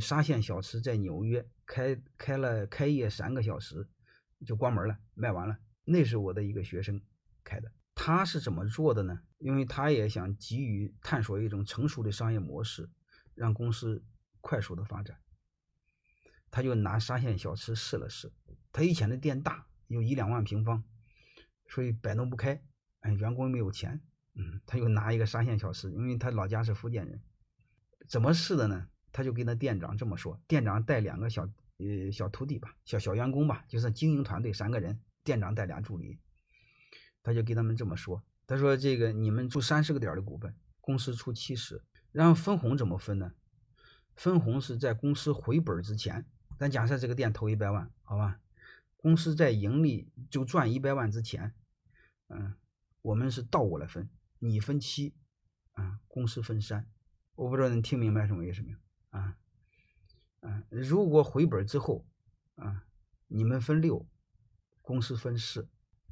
沙县小吃在纽约开开了开业三个小时就关门了，卖完了。那是我的一个学生开的。他是怎么做的呢？因为他也想急于探索一种成熟的商业模式，让公司快速的发展。他就拿沙县小吃试了试。他以前的店大，有一两万平方，所以摆弄不开。哎，员工没有钱，嗯，他就拿一个沙县小吃，因为他老家是福建人。怎么试的呢？他就跟那店长这么说：店长带两个小呃小徒弟吧，小小员工吧，就是经营团队三个人，店长带俩助理。他就跟他们这么说：他说这个你们出三十个点的股份，公司出七十，然后分红怎么分呢？分红是在公司回本之前，咱假设这个店投一百万，好吧？公司在盈利就赚一百万之前，嗯，我们是倒过来分，你分七，啊，公司分三。我不知道你听明白什么意思没有？如果回本之后，啊，你们分六，公司分四，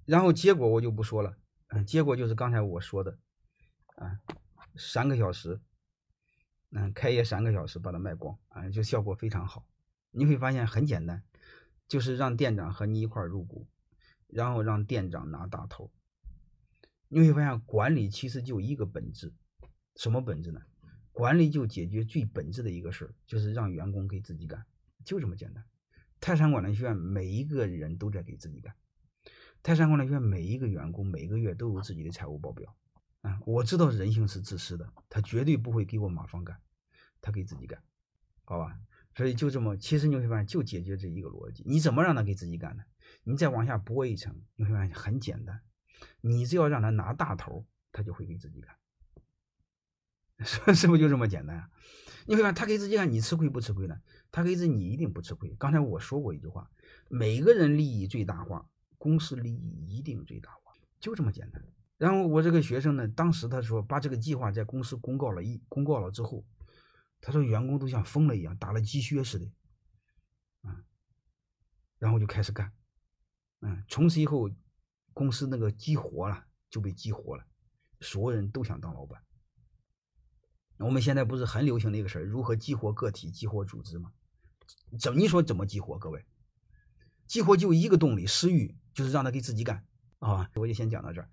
然后结果我就不说了，嗯，结果就是刚才我说的，啊，三个小时，嗯，开业三个小时把它卖光，啊，就效果非常好。你会发现很简单，就是让店长和你一块入股，然后让店长拿大头。你会发现管理其实就一个本质，什么本质呢？管理就解决最本质的一个事儿，就是让员工给自己干，就这么简单。泰山管理学院每一个人都在给自己干，泰山管理学院每一个员工每个月都有自己的财务报表。啊，我知道人性是自私的，他绝对不会给我马芳干，他给自己干，好吧？所以就这么，其实你会发现就解决这一个逻辑。你怎么让他给自己干呢？你再往下拨一层，你会发现很简单，你只要让他拿大头，他就会给自己干。是不是就这么简单啊？你会看他给自己干，你吃亏不吃亏呢？他给自己你一定不吃亏。刚才我说过一句话：每个人利益最大化，公司利益一定最大化，就这么简单。然后我这个学生呢，当时他说把这个计划在公司公告了一公告了之后，他说员工都像疯了一样，打了鸡血似的，啊，然后就开始干，嗯，从此以后公司那个激活了，就被激活了，所有人都想当老板。我们现在不是很流行的一个事儿，如何激活个体、激活组织吗？怎你说怎么激活？各位，激活就一个动力，私欲，就是让他给自己干啊！我就先讲到这儿。